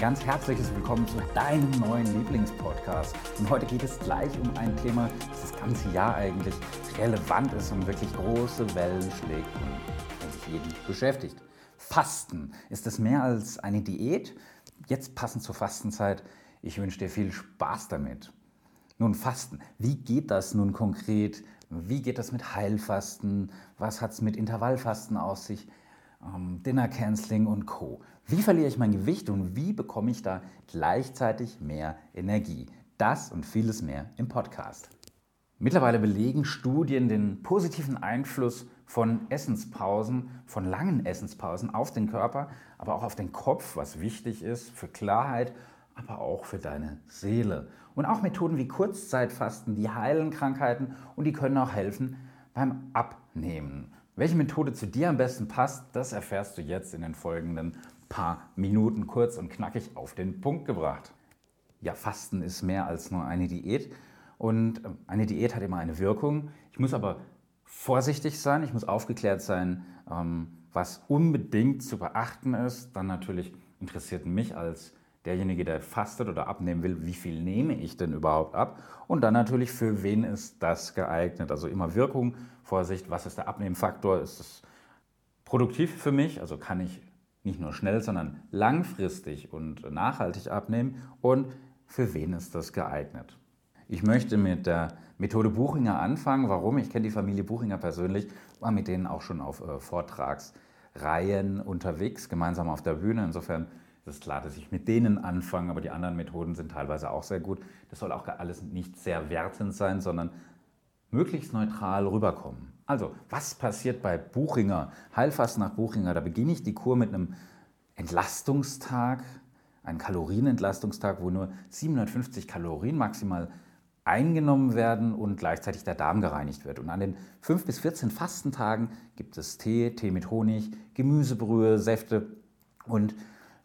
ganz herzliches Willkommen zu deinem neuen Lieblingspodcast. Und heute geht es gleich um ein Thema, das das ganze Jahr eigentlich relevant ist und wirklich große Wellen schlägt und sich jeden beschäftigt. Fasten. Ist es mehr als eine Diät? Jetzt passend zur Fastenzeit. Ich wünsche dir viel Spaß damit. Nun, Fasten. Wie geht das nun konkret? Wie geht das mit Heilfasten? Was hat es mit Intervallfasten aus sich? Ähm, Dinner Canceling und Co. Wie verliere ich mein Gewicht und wie bekomme ich da gleichzeitig mehr Energie? Das und vieles mehr im Podcast. Mittlerweile belegen Studien den positiven Einfluss von Essenspausen, von langen Essenspausen auf den Körper, aber auch auf den Kopf, was wichtig ist für Klarheit, aber auch für deine Seele. Und auch Methoden wie Kurzzeitfasten, die heilen Krankheiten und die können auch helfen beim Abnehmen. Welche Methode zu dir am besten passt, das erfährst du jetzt in den folgenden paar Minuten kurz und knackig auf den Punkt gebracht. Ja, Fasten ist mehr als nur eine Diät und ähm, eine Diät hat immer eine Wirkung. Ich muss aber vorsichtig sein, ich muss aufgeklärt sein, ähm, was unbedingt zu beachten ist. Dann natürlich interessiert mich als derjenige, der fastet oder abnehmen will, wie viel nehme ich denn überhaupt ab? Und dann natürlich, für wen ist das geeignet? Also immer Wirkung, Vorsicht, was ist der Abnehmfaktor? Ist es produktiv für mich? Also kann ich nicht nur schnell, sondern langfristig und nachhaltig abnehmen? Und für wen ist das geeignet? Ich möchte mit der Methode Buchinger anfangen. Warum? Ich kenne die Familie Buchinger persönlich, war mit denen auch schon auf äh, Vortragsreihen unterwegs, gemeinsam auf der Bühne. Insofern das ist klar, dass ich mit denen anfange, aber die anderen Methoden sind teilweise auch sehr gut. Das soll auch alles nicht sehr wertend sein, sondern möglichst neutral rüberkommen. Also, was passiert bei Buchinger? Heilfast nach Buchinger, da beginne ich die Kur mit einem Entlastungstag, einem Kalorienentlastungstag, wo nur 750 Kalorien maximal eingenommen werden und gleichzeitig der Darm gereinigt wird. Und an den 5 bis 14 Fastentagen gibt es Tee, Tee mit Honig, Gemüsebrühe, Säfte und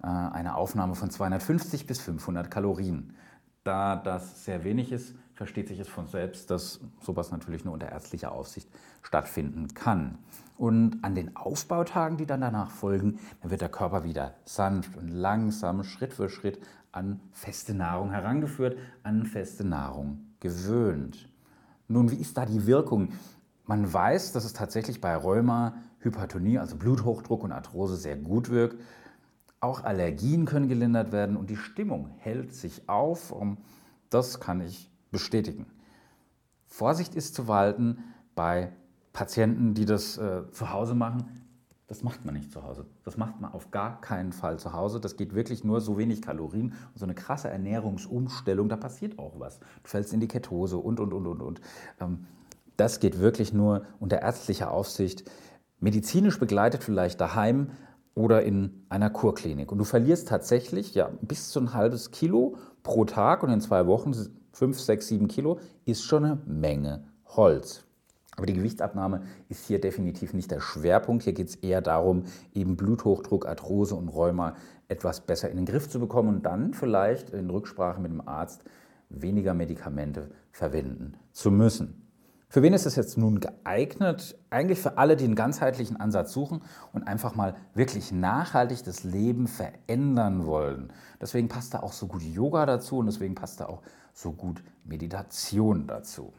eine Aufnahme von 250 bis 500 Kalorien. Da das sehr wenig ist, versteht sich es von selbst, dass sowas natürlich nur unter ärztlicher Aufsicht stattfinden kann. Und an den Aufbautagen, die dann danach folgen, dann wird der Körper wieder sanft und langsam, Schritt für Schritt an feste Nahrung herangeführt, an feste Nahrung gewöhnt. Nun, wie ist da die Wirkung? Man weiß, dass es tatsächlich bei Rheuma, Hypertonie, also Bluthochdruck und Arthrose sehr gut wirkt. Auch Allergien können gelindert werden und die Stimmung hält sich auf. Das kann ich bestätigen. Vorsicht ist zu walten bei Patienten, die das äh, zu Hause machen. Das macht man nicht zu Hause. Das macht man auf gar keinen Fall zu Hause. Das geht wirklich nur so wenig Kalorien und so eine krasse Ernährungsumstellung, da passiert auch was. Du fällst in die Ketose und, und, und, und, und. Ähm, das geht wirklich nur unter ärztlicher Aufsicht. Medizinisch begleitet vielleicht daheim, oder in einer Kurklinik. Und du verlierst tatsächlich ja, bis zu ein halbes Kilo pro Tag und in zwei Wochen fünf, sechs, sieben Kilo ist schon eine Menge Holz. Aber die Gewichtsabnahme ist hier definitiv nicht der Schwerpunkt. Hier geht es eher darum, eben Bluthochdruck, Arthrose und Rheuma etwas besser in den Griff zu bekommen und dann vielleicht in Rücksprache mit dem Arzt weniger Medikamente verwenden zu müssen. Für wen ist es jetzt nun geeignet? Eigentlich für alle, die einen ganzheitlichen Ansatz suchen und einfach mal wirklich nachhaltig das Leben verändern wollen. Deswegen passt da auch so gut Yoga dazu und deswegen passt da auch so gut Meditation dazu.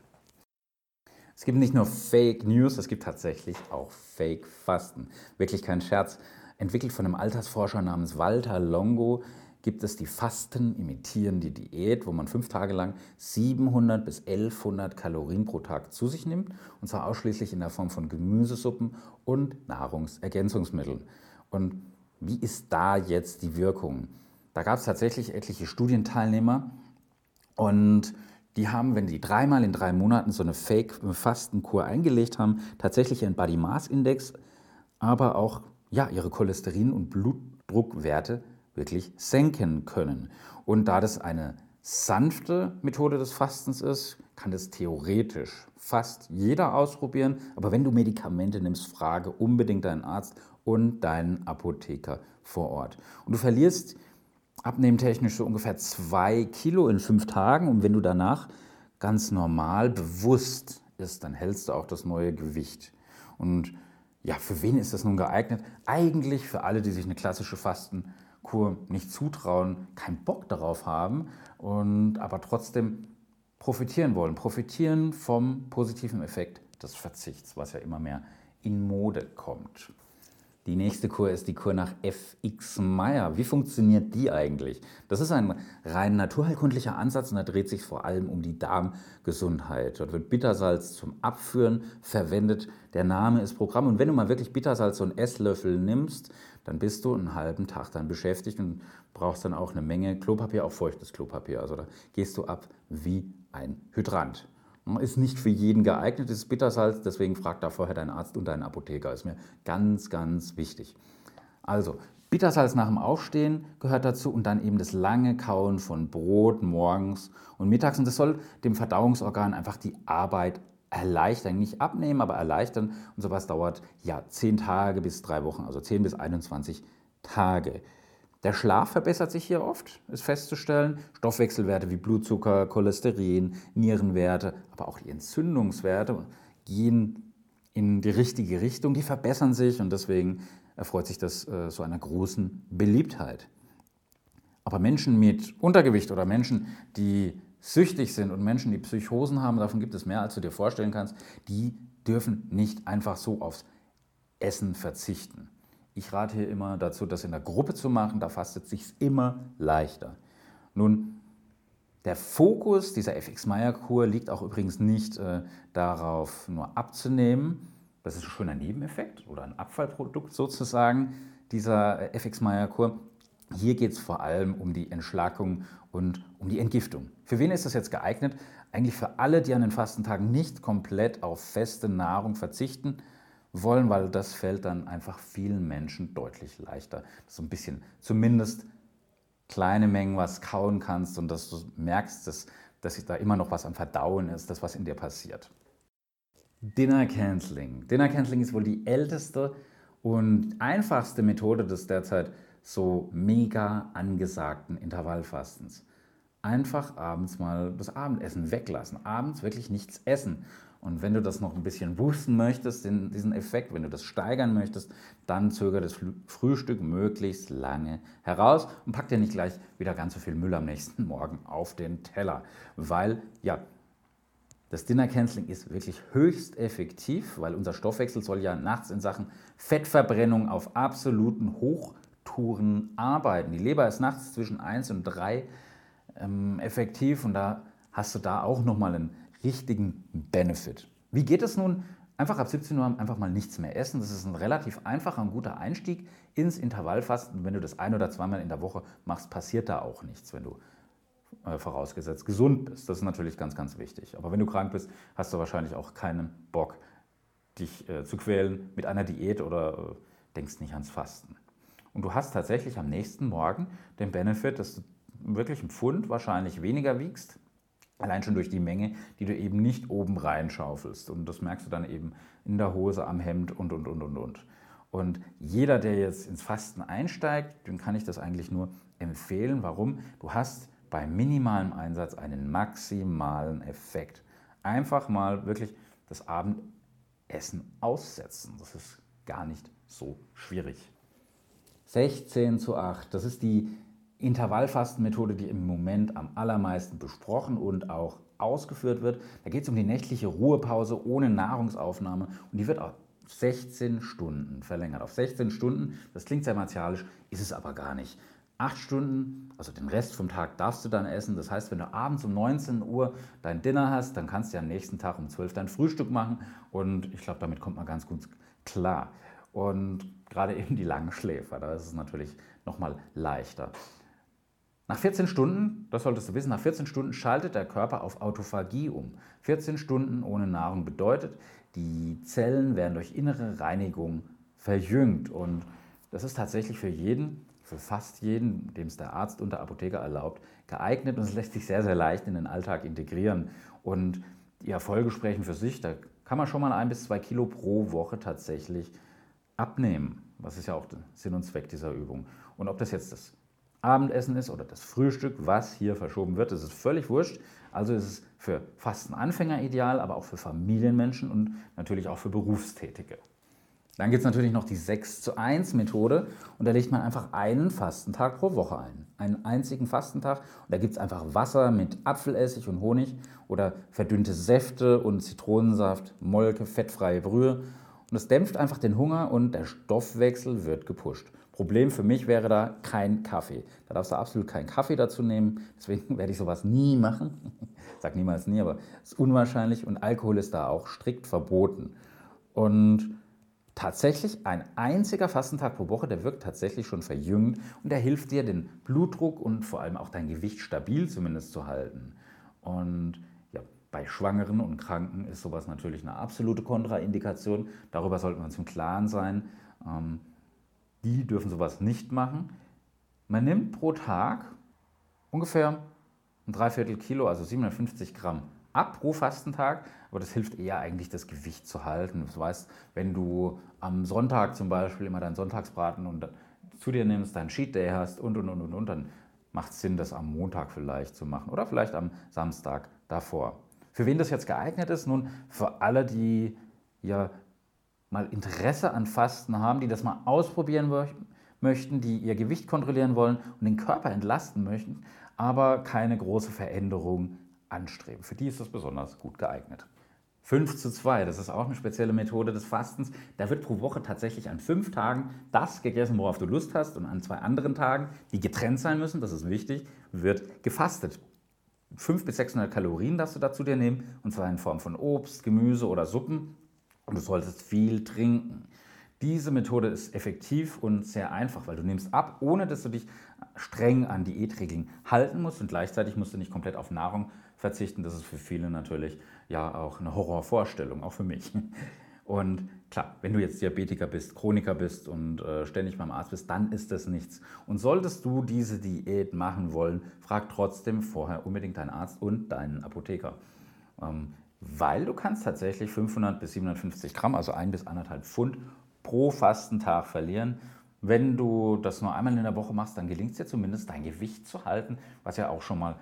Es gibt nicht nur Fake News, es gibt tatsächlich auch Fake Fasten. Wirklich kein Scherz. Entwickelt von einem Altersforscher namens Walter Longo gibt es die Fasten imitierende Diät, wo man fünf Tage lang 700 bis 1100 Kalorien pro Tag zu sich nimmt, und zwar ausschließlich in der Form von Gemüsesuppen und Nahrungsergänzungsmitteln. Und wie ist da jetzt die Wirkung? Da gab es tatsächlich etliche Studienteilnehmer und die haben, wenn die dreimal in drei Monaten so eine Fake-Fastenkur eingelegt haben, tatsächlich ihren Body Mass Index, aber auch ja, ihre Cholesterin- und Blutdruckwerte wirklich senken können. Und da das eine sanfte Methode des Fastens ist, kann das theoretisch fast jeder ausprobieren. Aber wenn du Medikamente nimmst, frage unbedingt deinen Arzt und deinen Apotheker vor Ort. Und du verlierst abnehmtechnisch so ungefähr zwei Kilo in fünf Tagen. Und wenn du danach ganz normal bewusst isst, dann hältst du auch das neue Gewicht. Und ja, für wen ist das nun geeignet? Eigentlich für alle, die sich eine klassische Fasten Kur nicht zutrauen, keinen Bock darauf haben und aber trotzdem profitieren wollen. Profitieren vom positiven Effekt des Verzichts, was ja immer mehr in Mode kommt. Die nächste Kur ist die Kur nach FX Meyer. Wie funktioniert die eigentlich? Das ist ein rein naturheilkundlicher Ansatz und da dreht sich vor allem um die Darmgesundheit. Dort wird Bittersalz zum Abführen verwendet. Der Name ist Programm. Und wenn du mal wirklich Bittersalz so einen Esslöffel nimmst, dann bist du einen halben Tag dann beschäftigt und brauchst dann auch eine Menge Klopapier, auch feuchtes Klopapier. Also da gehst du ab wie ein Hydrant. Ist nicht für jeden geeignet, ist Bittersalz, deswegen frag da vorher deinen Arzt und deinen Apotheker. Ist mir ganz, ganz wichtig. Also, Bittersalz nach dem Aufstehen gehört dazu und dann eben das lange Kauen von Brot morgens und mittags. Und das soll dem Verdauungsorgan einfach die Arbeit erleichtern, nicht abnehmen, aber erleichtern. Und sowas dauert ja 10 Tage bis 3 Wochen, also 10 bis 21 Tage. Der Schlaf verbessert sich hier oft, ist festzustellen. Stoffwechselwerte wie Blutzucker, Cholesterin, Nierenwerte, aber auch die Entzündungswerte gehen in die richtige Richtung, die verbessern sich und deswegen erfreut sich das äh, so einer großen Beliebtheit. Aber Menschen mit Untergewicht oder Menschen, die süchtig sind und Menschen, die Psychosen haben, davon gibt es mehr, als du dir vorstellen kannst, die dürfen nicht einfach so aufs Essen verzichten. Ich rate hier immer dazu, das in der Gruppe zu machen, da fastet sich immer leichter. Nun, der Fokus dieser FX-Meyer-Kur liegt auch übrigens nicht äh, darauf, nur abzunehmen. Das ist ein schöner Nebeneffekt oder ein Abfallprodukt sozusagen dieser äh, FX-Meyer-Kur. Hier geht es vor allem um die Entschlackung und um die Entgiftung. Für wen ist das jetzt geeignet? Eigentlich für alle, die an den Fastentagen nicht komplett auf feste Nahrung verzichten, wollen, weil das fällt dann einfach vielen Menschen deutlich leichter. So ein bisschen zumindest kleine Mengen was kauen kannst und dass du merkst, dass, dass da immer noch was am Verdauen ist, das was in dir passiert. Dinner Canceling. Dinner Canceling ist wohl die älteste und einfachste Methode des derzeit so mega angesagten Intervallfastens. Einfach abends mal das Abendessen weglassen. Abends wirklich nichts essen. Und wenn du das noch ein bisschen boosten möchtest, den, diesen Effekt, wenn du das steigern möchtest, dann zögere das Frühstück möglichst lange heraus und pack dir nicht gleich wieder ganz so viel Müll am nächsten Morgen auf den Teller. Weil, ja, das Dinner Canceling ist wirklich höchst effektiv, weil unser Stoffwechsel soll ja nachts in Sachen Fettverbrennung auf absoluten Hochtouren arbeiten. Die Leber ist nachts zwischen 1 und 3 ähm, effektiv und da hast du da auch nochmal einen richtigen Benefit. Wie geht es nun? Einfach ab 17 Uhr einfach mal nichts mehr essen. Das ist ein relativ einfacher und guter Einstieg ins Intervallfasten. Wenn du das ein oder zweimal in der Woche machst, passiert da auch nichts, wenn du äh, vorausgesetzt gesund bist. Das ist natürlich ganz, ganz wichtig. Aber wenn du krank bist, hast du wahrscheinlich auch keinen Bock, dich äh, zu quälen mit einer Diät oder äh, denkst nicht ans Fasten. Und du hast tatsächlich am nächsten Morgen den Benefit, dass du wirklich ein Pfund wahrscheinlich weniger wiegst Allein schon durch die Menge, die du eben nicht oben reinschaufelst. Und das merkst du dann eben in der Hose, am Hemd und, und, und, und, und. Und jeder, der jetzt ins Fasten einsteigt, dem kann ich das eigentlich nur empfehlen. Warum? Du hast bei minimalem Einsatz einen maximalen Effekt. Einfach mal wirklich das Abendessen aussetzen. Das ist gar nicht so schwierig. 16 zu 8, das ist die Intervallfastenmethode, die im Moment am allermeisten besprochen und auch ausgeführt wird. Da geht es um die nächtliche Ruhepause ohne Nahrungsaufnahme und die wird auf 16 Stunden verlängert. Auf 16 Stunden, das klingt sehr martialisch, ist es aber gar nicht. Acht Stunden, also den Rest vom Tag darfst du dann essen. Das heißt, wenn du abends um 19 Uhr dein Dinner hast, dann kannst du ja am nächsten Tag um 12 dein Frühstück machen. Und ich glaube, damit kommt man ganz gut klar. Und gerade eben die langen Schläfer, da ist es natürlich nochmal leichter. Nach 14 Stunden, das solltest du wissen, nach 14 Stunden schaltet der Körper auf Autophagie um. 14 Stunden ohne Nahrung bedeutet, die Zellen werden durch innere Reinigung verjüngt. Und das ist tatsächlich für jeden, für fast jeden, dem es der Arzt und der Apotheker erlaubt, geeignet und es lässt sich sehr, sehr leicht in den Alltag integrieren. Und die Erfolge sprechen für sich. Da kann man schon mal ein bis zwei Kilo pro Woche tatsächlich abnehmen. Was ist ja auch der Sinn und Zweck dieser Übung. Und ob das jetzt das Abendessen ist oder das Frühstück, was hier verschoben wird. Das ist völlig wurscht. Also ist es für Fastenanfänger ideal, aber auch für Familienmenschen und natürlich auch für Berufstätige. Dann gibt es natürlich noch die 6 zu 1 Methode und da legt man einfach einen Fastentag pro Woche ein. Einen einzigen Fastentag und da gibt es einfach Wasser mit Apfelessig und Honig oder verdünnte Säfte und Zitronensaft, Molke, fettfreie Brühe. Und das dämpft einfach den Hunger und der Stoffwechsel wird gepusht. Problem für mich wäre da kein Kaffee. Da darfst du absolut keinen Kaffee dazu nehmen. Deswegen werde ich sowas nie machen. Ich sage niemals nie, aber es ist unwahrscheinlich und Alkohol ist da auch strikt verboten. Und tatsächlich ein einziger Fastentag pro Woche, der wirkt tatsächlich schon verjüngend und der hilft dir, den Blutdruck und vor allem auch dein Gewicht stabil zumindest zu halten. Und bei Schwangeren und Kranken ist sowas natürlich eine absolute Kontraindikation. Darüber sollten wir uns im Klaren sein. Ähm, die dürfen sowas nicht machen. Man nimmt pro Tag ungefähr ein Dreiviertel Kilo, also 750 Gramm ab pro Fastentag, aber das hilft eher eigentlich, das Gewicht zu halten. Du weißt, wenn du am Sonntag zum Beispiel immer deinen Sonntagsbraten und zu dir nimmst, deinen Cheat Day hast und und und und und, dann macht es Sinn, das am Montag vielleicht zu machen oder vielleicht am Samstag davor. Für wen das jetzt geeignet ist? Nun, für alle, die ja mal Interesse an Fasten haben, die das mal ausprobieren möchten, die ihr Gewicht kontrollieren wollen und den Körper entlasten möchten, aber keine große Veränderung anstreben. Für die ist das besonders gut geeignet. 5 zu 2, das ist auch eine spezielle Methode des Fastens. Da wird pro Woche tatsächlich an fünf Tagen das gegessen, worauf du Lust hast, und an zwei anderen Tagen, die getrennt sein müssen, das ist wichtig, wird gefastet. 500 bis 600 Kalorien darfst du dazu dir nehmen, und zwar in Form von Obst, Gemüse oder Suppen. Und du solltest viel trinken. Diese Methode ist effektiv und sehr einfach, weil du nimmst ab, ohne dass du dich streng an Diätregeln halten musst und gleichzeitig musst du nicht komplett auf Nahrung verzichten. Das ist für viele natürlich ja auch eine Horrorvorstellung, auch für mich. Und klar, wenn du jetzt Diabetiker bist, Chroniker bist und äh, ständig beim Arzt bist, dann ist das nichts. Und solltest du diese Diät machen wollen, frag trotzdem vorher unbedingt deinen Arzt und deinen Apotheker. Ähm, weil du kannst tatsächlich 500 bis 750 Gramm, also ein bis anderthalb Pfund pro Fastentag verlieren. Wenn du das nur einmal in der Woche machst, dann gelingt es dir zumindest, dein Gewicht zu halten, was ja auch schon mal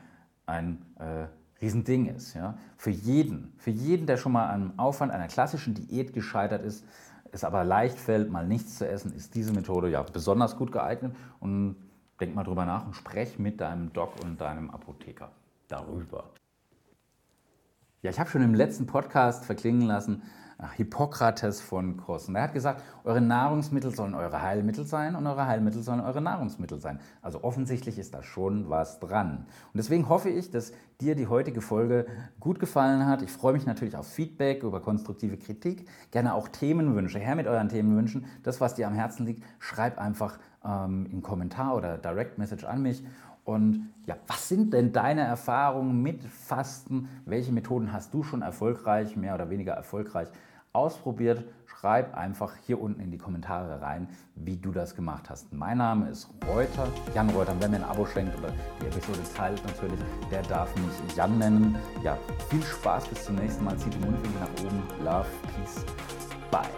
ein äh, Riesending ist. Ja? Für jeden, für jeden, der schon mal am Aufwand einer klassischen Diät gescheitert ist, es aber leicht fällt, mal nichts zu essen, ist diese Methode ja besonders gut geeignet. Und denk mal drüber nach und sprech mit deinem Doc und deinem Apotheker darüber. Ja, ich habe schon im letzten Podcast verklingen lassen, Hippokrates von Kos. Und er hat gesagt, eure Nahrungsmittel sollen eure Heilmittel sein und eure Heilmittel sollen eure Nahrungsmittel sein. Also offensichtlich ist da schon was dran. Und deswegen hoffe ich, dass dir die heutige Folge gut gefallen hat. Ich freue mich natürlich auf Feedback, über konstruktive Kritik, gerne auch Themenwünsche. Her mit euren Themenwünschen. Das, was dir am Herzen liegt, schreib einfach ähm, im Kommentar oder Direct Message an mich. Und ja, was sind denn deine Erfahrungen mit Fasten? Welche Methoden hast du schon erfolgreich, mehr oder weniger erfolgreich ausprobiert? Schreib einfach hier unten in die Kommentare rein, wie du das gemacht hast. Mein Name ist Reuter, Jan Reuter. Und wer mir ein Abo schenkt oder die Episode teilt natürlich, der darf mich Jan nennen. Ja, viel Spaß, bis zum nächsten Mal. Zieht die Mundwinkel nach oben. Love, Peace, Bye.